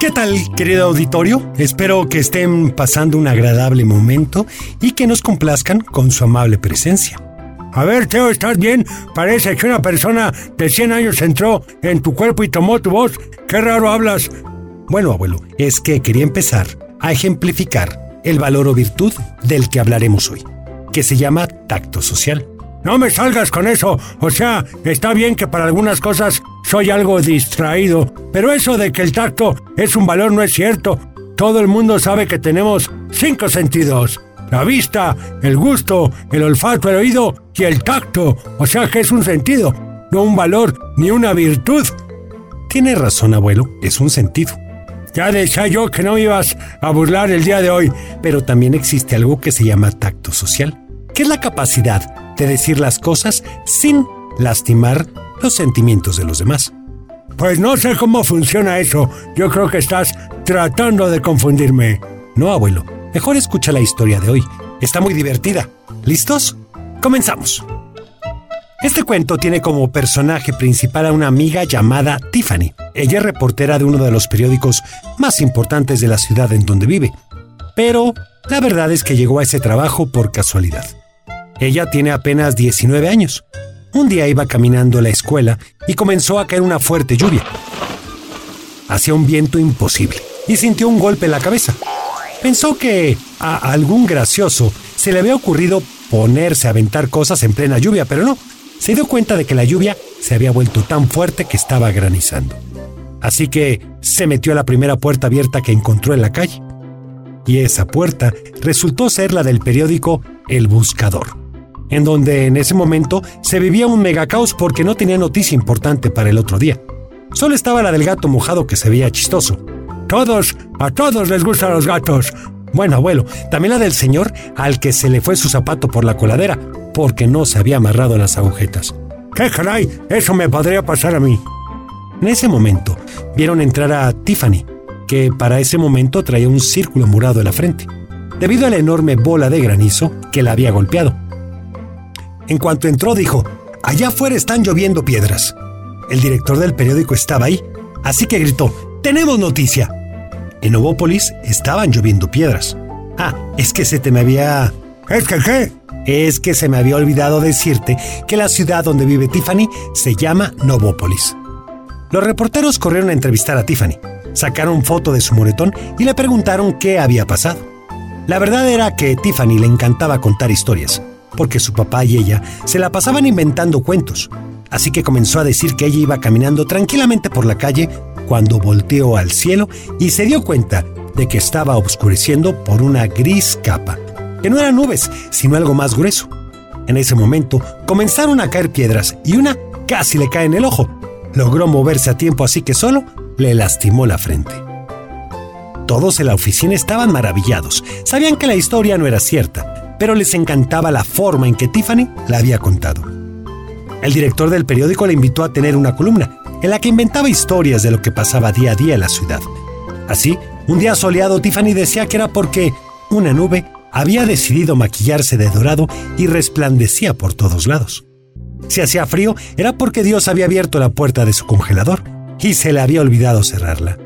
¿Qué tal, querido auditorio? Espero que estén pasando un agradable momento y que nos complazcan con su amable presencia. A ver, Teo, ¿estás bien? Parece que una persona de 100 años entró en tu cuerpo y tomó tu voz. Qué raro hablas. Bueno, abuelo, es que quería empezar a ejemplificar el valor o virtud del que hablaremos hoy, que se llama tacto social. No me salgas con eso. O sea, está bien que para algunas cosas soy algo distraído, pero eso de que el tacto es un valor no es cierto. Todo el mundo sabe que tenemos cinco sentidos. La vista, el gusto, el olfato, el oído y el tacto. O sea que es un sentido, no un valor ni una virtud. Tiene razón, abuelo, es un sentido. Ya decía yo que no ibas a burlar el día de hoy. Pero también existe algo que se llama tacto social, que es la capacidad de decir las cosas sin lastimar los sentimientos de los demás. Pues no sé cómo funciona eso. Yo creo que estás tratando de confundirme. No, abuelo. Mejor escucha la historia de hoy. Está muy divertida. ¿Listos? Comenzamos. Este cuento tiene como personaje principal a una amiga llamada Tiffany. Ella es reportera de uno de los periódicos más importantes de la ciudad en donde vive. Pero la verdad es que llegó a ese trabajo por casualidad. Ella tiene apenas 19 años. Un día iba caminando a la escuela y comenzó a caer una fuerte lluvia. Hacía un viento imposible y sintió un golpe en la cabeza. Pensó que a algún gracioso se le había ocurrido ponerse a aventar cosas en plena lluvia, pero no. Se dio cuenta de que la lluvia se había vuelto tan fuerte que estaba granizando. Así que se metió a la primera puerta abierta que encontró en la calle. Y esa puerta resultó ser la del periódico El Buscador en donde en ese momento se vivía un megacaos porque no tenía noticia importante para el otro día. Solo estaba la del gato mojado que se veía chistoso. Todos, a todos les gustan los gatos. Bueno, abuelo, también la del señor al que se le fue su zapato por la coladera porque no se había amarrado las agujetas. ¡Qué caray! Eso me podría pasar a mí. En ese momento vieron entrar a Tiffany, que para ese momento traía un círculo murado en la frente, debido a la enorme bola de granizo que la había golpeado. En cuanto entró dijo, allá afuera están lloviendo piedras. El director del periódico estaba ahí, así que gritó, tenemos noticia. En Novópolis estaban lloviendo piedras. Ah, es que se te me había... ¿Es que qué? Es que se me había olvidado decirte que la ciudad donde vive Tiffany se llama Novópolis. Los reporteros corrieron a entrevistar a Tiffany, sacaron foto de su moretón y le preguntaron qué había pasado. La verdad era que Tiffany le encantaba contar historias, porque su papá y ella se la pasaban inventando cuentos. Así que comenzó a decir que ella iba caminando tranquilamente por la calle cuando volteó al cielo y se dio cuenta de que estaba oscureciendo por una gris capa, que no eran nubes, sino algo más grueso. En ese momento comenzaron a caer piedras y una casi le cae en el ojo. Logró moverse a tiempo así que solo le lastimó la frente. Todos en la oficina estaban maravillados. Sabían que la historia no era cierta, pero les encantaba la forma en que Tiffany la había contado. El director del periódico le invitó a tener una columna en la que inventaba historias de lo que pasaba día a día en la ciudad. Así, un día soleado Tiffany decía que era porque una nube había decidido maquillarse de dorado y resplandecía por todos lados. Si hacía frío era porque Dios había abierto la puerta de su congelador y se le había olvidado cerrarla.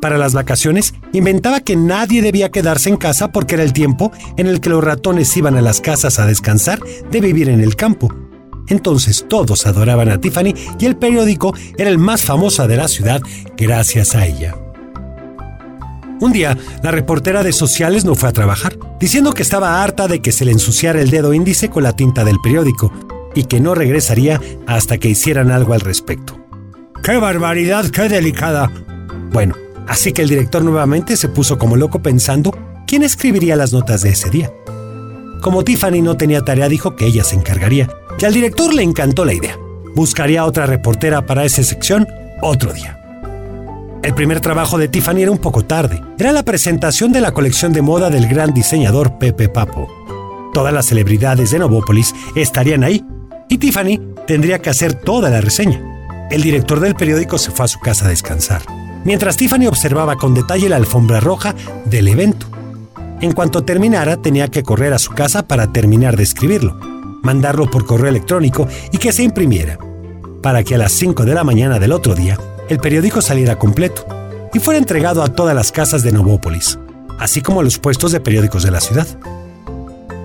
Para las vacaciones, inventaba que nadie debía quedarse en casa porque era el tiempo en el que los ratones iban a las casas a descansar de vivir en el campo. Entonces todos adoraban a Tiffany y el periódico era el más famoso de la ciudad gracias a ella. Un día, la reportera de sociales no fue a trabajar, diciendo que estaba harta de que se le ensuciara el dedo índice con la tinta del periódico y que no regresaría hasta que hicieran algo al respecto. ¡Qué barbaridad, qué delicada! Bueno, Así que el director nuevamente se puso como loco pensando quién escribiría las notas de ese día. Como Tiffany no tenía tarea, dijo que ella se encargaría, y al director le encantó la idea. Buscaría otra reportera para esa sección otro día. El primer trabajo de Tiffany era un poco tarde. Era la presentación de la colección de moda del gran diseñador Pepe Papo. Todas las celebridades de Novópolis estarían ahí y Tiffany tendría que hacer toda la reseña. El director del periódico se fue a su casa a descansar mientras Tiffany observaba con detalle la alfombra roja del evento. En cuanto terminara, tenía que correr a su casa para terminar de escribirlo, mandarlo por correo electrónico y que se imprimiera, para que a las 5 de la mañana del otro día el periódico saliera completo. y fuera entregado a todas las casas de Novópolis, así como a los puestos de periódicos de la ciudad.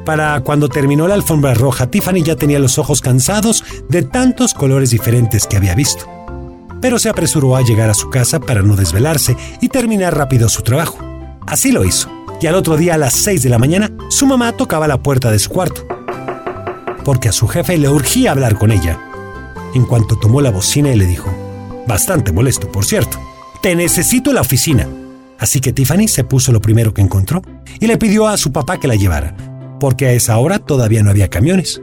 Para cuando terminó la alfombra roja, Tiffany ya tenía los ojos cansados de tantos colores diferentes que había visto. Pero se apresuró a llegar a su casa para no desvelarse y terminar rápido su trabajo. Así lo hizo, y al otro día a las 6 de la mañana, su mamá tocaba la puerta de su cuarto. Porque a su jefe le urgía hablar con ella. En cuanto tomó la bocina y le dijo, bastante molesto, por cierto, te necesito en la oficina. Así que Tiffany se puso lo primero que encontró y le pidió a su papá que la llevara, porque a esa hora todavía no había camiones.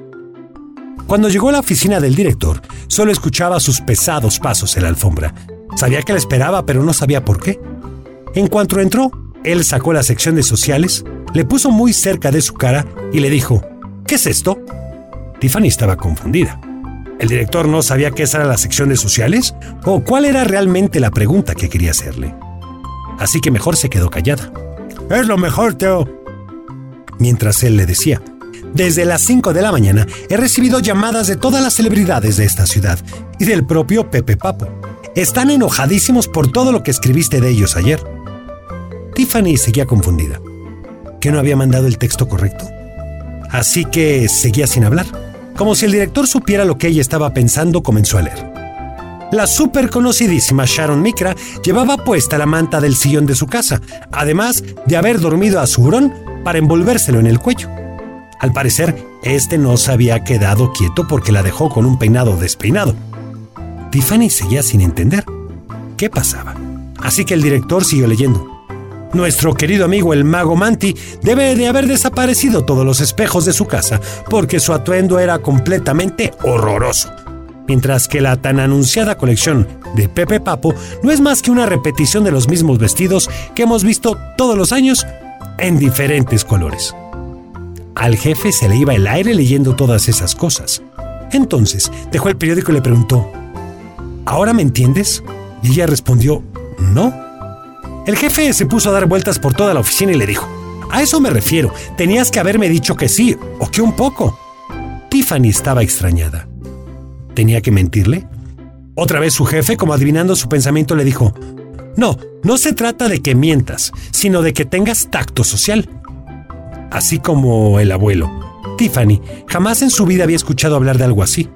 Cuando llegó a la oficina del director, solo escuchaba sus pesados pasos en la alfombra. Sabía que la esperaba, pero no sabía por qué. En cuanto entró, él sacó la sección de sociales, le puso muy cerca de su cara y le dijo, ¿qué es esto? Tiffany estaba confundida. ¿El director no sabía qué era la sección de sociales? ¿O cuál era realmente la pregunta que quería hacerle? Así que mejor se quedó callada. Es lo mejor, Teo. Mientras él le decía, desde las 5 de la mañana he recibido llamadas de todas las celebridades de esta ciudad y del propio Pepe Papo. Están enojadísimos por todo lo que escribiste de ellos ayer. Tiffany seguía confundida. ¿Que no había mandado el texto correcto? Así que seguía sin hablar. Como si el director supiera lo que ella estaba pensando, comenzó a leer. La súper conocidísima Sharon Micra llevaba puesta la manta del sillón de su casa, además de haber dormido a su hurón para envolvérselo en el cuello. Al parecer, este no se había quedado quieto porque la dejó con un peinado despeinado. Tiffany seguía sin entender qué pasaba. Así que el director siguió leyendo. Nuestro querido amigo el mago Manti debe de haber desaparecido todos los espejos de su casa porque su atuendo era completamente horroroso. Mientras que la tan anunciada colección de Pepe Papo no es más que una repetición de los mismos vestidos que hemos visto todos los años en diferentes colores. Al jefe se le iba el aire leyendo todas esas cosas. Entonces dejó el periódico y le preguntó, ¿Ahora me entiendes? Y ella respondió, no. El jefe se puso a dar vueltas por toda la oficina y le dijo, a eso me refiero, tenías que haberme dicho que sí, o que un poco. Tiffany estaba extrañada. ¿Tenía que mentirle? Otra vez su jefe, como adivinando su pensamiento, le dijo, no, no se trata de que mientas, sino de que tengas tacto social. Así como el abuelo. Tiffany jamás en su vida había escuchado hablar de algo así.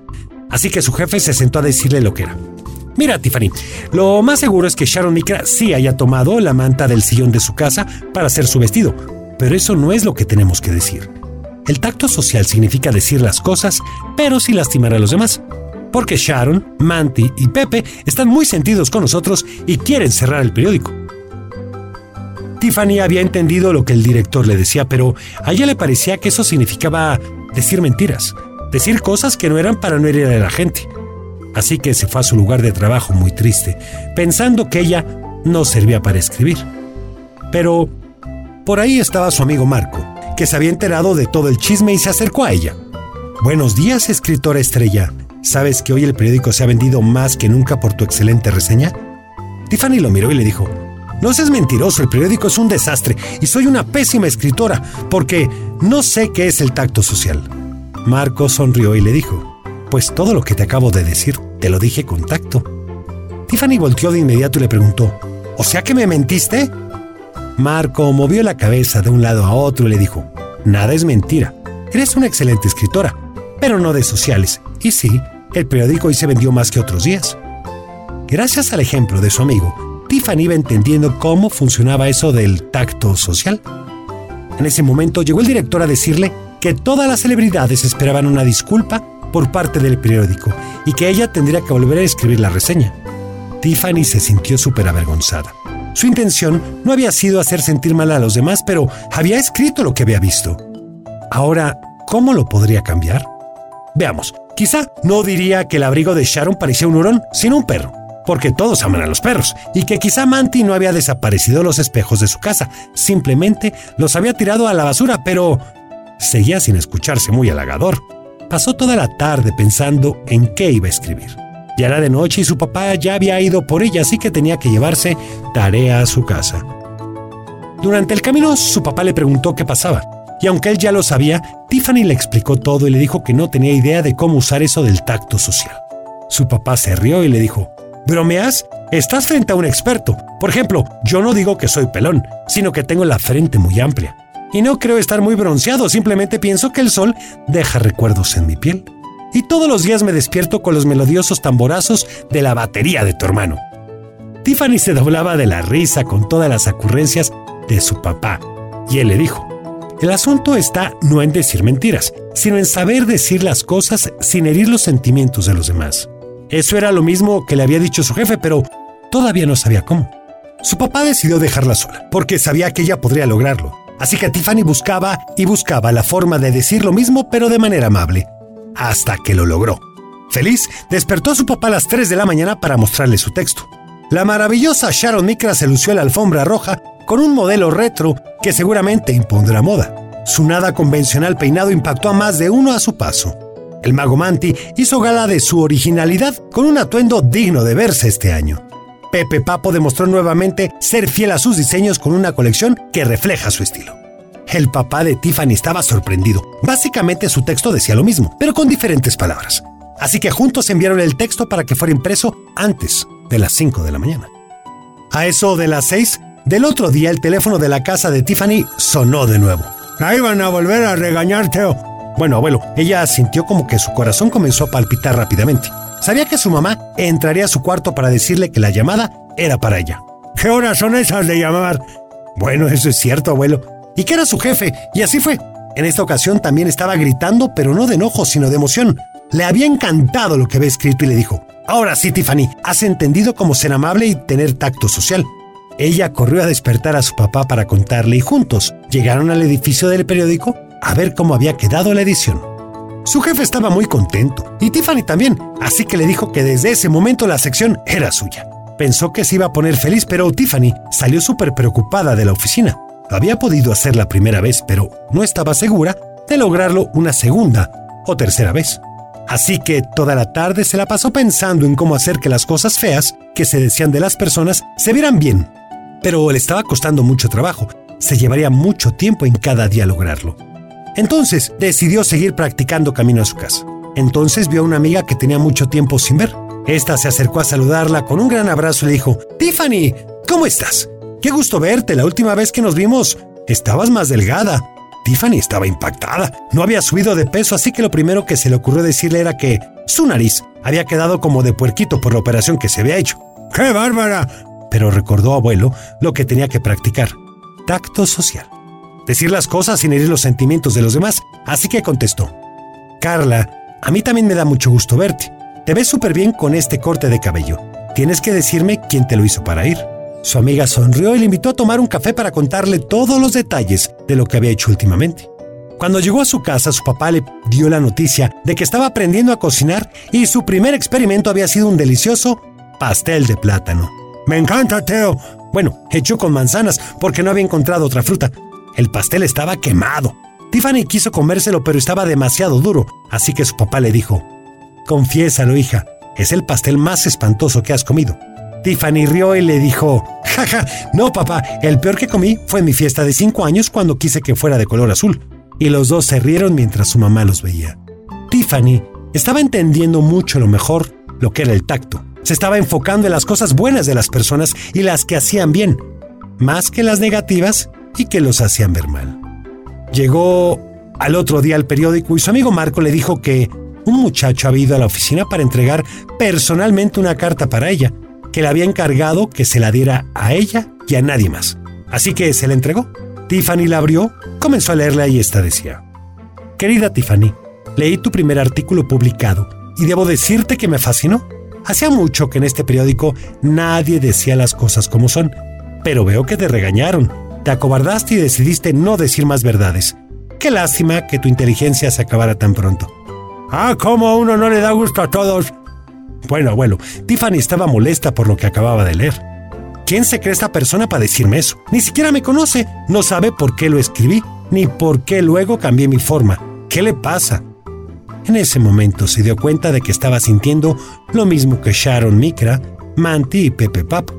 Así que su jefe se sentó a decirle lo que era. Mira, Tiffany, lo más seguro es que Sharon Micra sí haya tomado la manta del sillón de su casa para hacer su vestido, pero eso no es lo que tenemos que decir. El tacto social significa decir las cosas, pero sin lastimar a los demás. Porque Sharon, Manti y Pepe están muy sentidos con nosotros y quieren cerrar el periódico. Tiffany había entendido lo que el director le decía, pero a ella le parecía que eso significaba decir mentiras, decir cosas que no eran para no herir a la gente así que se fue a su lugar de trabajo muy triste, pensando que ella no servía para escribir. Pero por ahí estaba su amigo Marco, que se había enterado de todo el chisme y se acercó a ella. Buenos días, escritora estrella. ¿Sabes que hoy el periódico se ha vendido más que nunca por tu excelente reseña? Tiffany lo miró y le dijo, no seas mentiroso, el periódico es un desastre y soy una pésima escritora porque no sé qué es el tacto social. Marco sonrió y le dijo, pues todo lo que te acabo de decir te lo dije con tacto. Tiffany volteó de inmediato y le preguntó, ¿O sea que me mentiste? Marco movió la cabeza de un lado a otro y le dijo, Nada es mentira. Eres una excelente escritora, pero no de sociales. Y sí, el periódico hoy se vendió más que otros días. Gracias al ejemplo de su amigo, Tiffany iba entendiendo cómo funcionaba eso del tacto social. En ese momento llegó el director a decirle que todas las celebridades esperaban una disculpa por parte del periódico y que ella tendría que volver a escribir la reseña. Tiffany se sintió súper avergonzada. Su intención no había sido hacer sentir mal a los demás, pero había escrito lo que había visto. Ahora, ¿cómo lo podría cambiar? Veamos, quizá no diría que el abrigo de Sharon parecía un hurón, sino un perro, porque todos aman a los perros, y que quizá Manti no había desaparecido los espejos de su casa, simplemente los había tirado a la basura, pero seguía sin escucharse muy halagador. Pasó toda la tarde pensando en qué iba a escribir. Ya era de noche y su papá ya había ido por ella, así que tenía que llevarse tarea a su casa. Durante el camino, su papá le preguntó qué pasaba, y aunque él ya lo sabía, Tiffany le explicó todo y le dijo que no tenía idea de cómo usar eso del tacto social. Su papá se rió y le dijo, ¿Bromeas? estás frente a un experto. Por ejemplo, yo no digo que soy pelón, sino que tengo la frente muy amplia. Y no creo estar muy bronceado, simplemente pienso que el sol deja recuerdos en mi piel. Y todos los días me despierto con los melodiosos tamborazos de la batería de tu hermano. Tiffany se doblaba de la risa con todas las ocurrencias de su papá, y él le dijo, el asunto está no en decir mentiras, sino en saber decir las cosas sin herir los sentimientos de los demás. Eso era lo mismo que le había dicho su jefe, pero todavía no sabía cómo. Su papá decidió dejarla sola, porque sabía que ella podría lograrlo. Así que Tiffany buscaba y buscaba la forma de decir lo mismo, pero de manera amable, hasta que lo logró. Feliz, despertó a su papá a las 3 de la mañana para mostrarle su texto. La maravillosa Sharon Micra se lució la alfombra roja con un modelo retro que seguramente impondrá moda. Su nada convencional peinado impactó a más de uno a su paso. El mago Manti hizo gala de su originalidad con un atuendo digno de verse este año. Pepe Papo demostró nuevamente ser fiel a sus diseños con una colección que refleja su estilo. El papá de Tiffany estaba sorprendido. Básicamente su texto decía lo mismo, pero con diferentes palabras. Así que juntos enviaron el texto para que fuera impreso antes de las 5 de la mañana. A eso de las 6, del otro día el teléfono de la casa de Tiffany sonó de nuevo. Ahí van a volver a regañarte. Bueno, abuelo, ella sintió como que su corazón comenzó a palpitar rápidamente. Sabía que su mamá entraría a su cuarto para decirle que la llamada era para ella. ¿Qué horas son esas de llamar? Bueno, eso es cierto, abuelo. Y que era su jefe, y así fue. En esta ocasión también estaba gritando, pero no de enojo, sino de emoción. Le había encantado lo que había escrito y le dijo, Ahora sí, Tiffany, has entendido cómo ser amable y tener tacto social. Ella corrió a despertar a su papá para contarle y juntos llegaron al edificio del periódico a ver cómo había quedado la edición. Su jefe estaba muy contento y Tiffany también, así que le dijo que desde ese momento la sección era suya. Pensó que se iba a poner feliz, pero Tiffany salió súper preocupada de la oficina. Lo había podido hacer la primera vez, pero no estaba segura de lograrlo una segunda o tercera vez. Así que toda la tarde se la pasó pensando en cómo hacer que las cosas feas que se decían de las personas se vieran bien pero le estaba costando mucho trabajo. Se llevaría mucho tiempo en cada día lograrlo. Entonces decidió seguir practicando camino a su casa. Entonces vio a una amiga que tenía mucho tiempo sin ver. Esta se acercó a saludarla con un gran abrazo y le dijo, Tiffany, ¿cómo estás? Qué gusto verte. La última vez que nos vimos, estabas más delgada. Tiffany estaba impactada. No había subido de peso, así que lo primero que se le ocurrió decirle era que su nariz había quedado como de puerquito por la operación que se había hecho. ¡Qué bárbara! pero recordó abuelo lo que tenía que practicar, tacto social. Decir las cosas sin herir los sentimientos de los demás, así que contestó, Carla, a mí también me da mucho gusto verte. Te ves súper bien con este corte de cabello. Tienes que decirme quién te lo hizo para ir. Su amiga sonrió y le invitó a tomar un café para contarle todos los detalles de lo que había hecho últimamente. Cuando llegó a su casa, su papá le dio la noticia de que estaba aprendiendo a cocinar y su primer experimento había sido un delicioso pastel de plátano. Me encanta, Teo. Bueno, hecho con manzanas, porque no había encontrado otra fruta. El pastel estaba quemado. Tiffany quiso comérselo, pero estaba demasiado duro, así que su papá le dijo, Confiésalo, hija, es el pastel más espantoso que has comido. Tiffany rió y le dijo, jaja, no papá, el peor que comí fue en mi fiesta de cinco años cuando quise que fuera de color azul. Y los dos se rieron mientras su mamá los veía. Tiffany estaba entendiendo mucho lo mejor lo que era el tacto se estaba enfocando en las cosas buenas de las personas y las que hacían bien, más que las negativas y que los hacían ver mal. Llegó al otro día al periódico y su amigo Marco le dijo que un muchacho había ido a la oficina para entregar personalmente una carta para ella, que le había encargado que se la diera a ella y a nadie más. Así que se la entregó. Tiffany la abrió, comenzó a leerla y esta decía, Querida Tiffany, leí tu primer artículo publicado y debo decirte que me fascinó. Hacía mucho que en este periódico nadie decía las cosas como son, pero veo que te regañaron, te acobardaste y decidiste no decir más verdades. Qué lástima que tu inteligencia se acabara tan pronto. Ah, ¿cómo a uno no le da gusto a todos? Bueno, abuelo, Tiffany estaba molesta por lo que acababa de leer. ¿Quién se cree esta persona para decirme eso? Ni siquiera me conoce, no sabe por qué lo escribí, ni por qué luego cambié mi forma. ¿Qué le pasa? En ese momento se dio cuenta de que estaba sintiendo lo mismo que Sharon Micra, Manti y Pepe Pap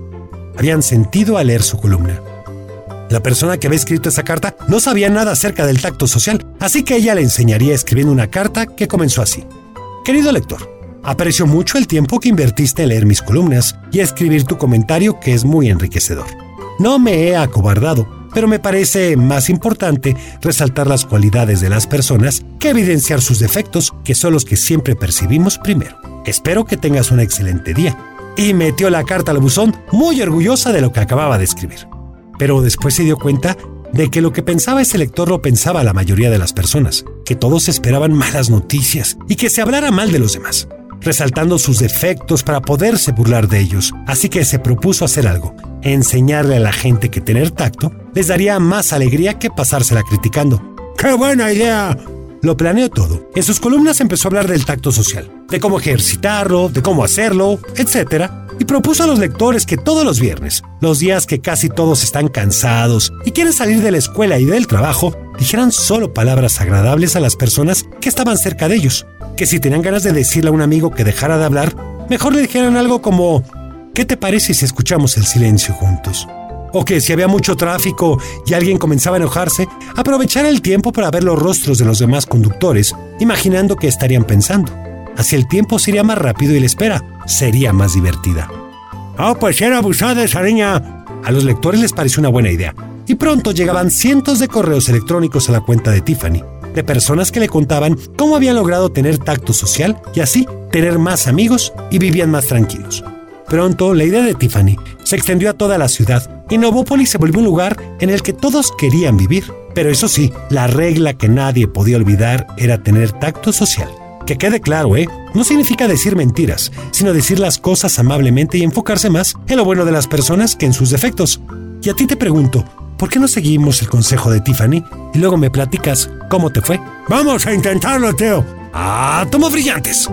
habían sentido al leer su columna. La persona que había escrito esa carta no sabía nada acerca del tacto social, así que ella le enseñaría escribiendo una carta que comenzó así. Querido lector, Aprecio mucho el tiempo que invertiste en leer mis columnas y escribir tu comentario que es muy enriquecedor. No me he acobardado, pero me parece más importante resaltar las cualidades de las personas que evidenciar sus defectos, que son los que siempre percibimos primero. Espero que tengas un excelente día. Y metió la carta al buzón muy orgullosa de lo que acababa de escribir. Pero después se dio cuenta de que lo que pensaba ese lector lo pensaba la mayoría de las personas, que todos esperaban malas noticias y que se hablara mal de los demás resaltando sus defectos para poderse burlar de ellos. Así que se propuso hacer algo, enseñarle a la gente que tener tacto les daría más alegría que pasársela criticando. ¡Qué buena idea! Lo planeó todo. En sus columnas empezó a hablar del tacto social, de cómo ejercitarlo, de cómo hacerlo, etc. Y propuso a los lectores que todos los viernes, los días que casi todos están cansados y quieren salir de la escuela y del trabajo, dijeran solo palabras agradables a las personas que estaban cerca de ellos que si tenían ganas de decirle a un amigo que dejara de hablar, mejor le dijeran algo como, ¿qué te parece si escuchamos el silencio juntos? O que si había mucho tráfico y alguien comenzaba a enojarse, aprovechar el tiempo para ver los rostros de los demás conductores, imaginando que estarían pensando. Así el tiempo sería más rápido y la espera sería más divertida. Oh, pues era abusada esa niña. A los lectores les pareció una buena idea, y pronto llegaban cientos de correos electrónicos a la cuenta de Tiffany de personas que le contaban cómo habían logrado tener tacto social y así tener más amigos y vivían más tranquilos. Pronto la idea de Tiffany se extendió a toda la ciudad y Novópolis se volvió un lugar en el que todos querían vivir. Pero eso sí, la regla que nadie podía olvidar era tener tacto social. Que quede claro, ¿eh? No significa decir mentiras, sino decir las cosas amablemente y enfocarse más en lo bueno de las personas que en sus defectos. Y a ti te pregunto, ¿por qué no seguimos el consejo de Tiffany y luego me platicas cómo te fue? Vamos a intentarlo, Teo. ¡Ah, tomo brillantes!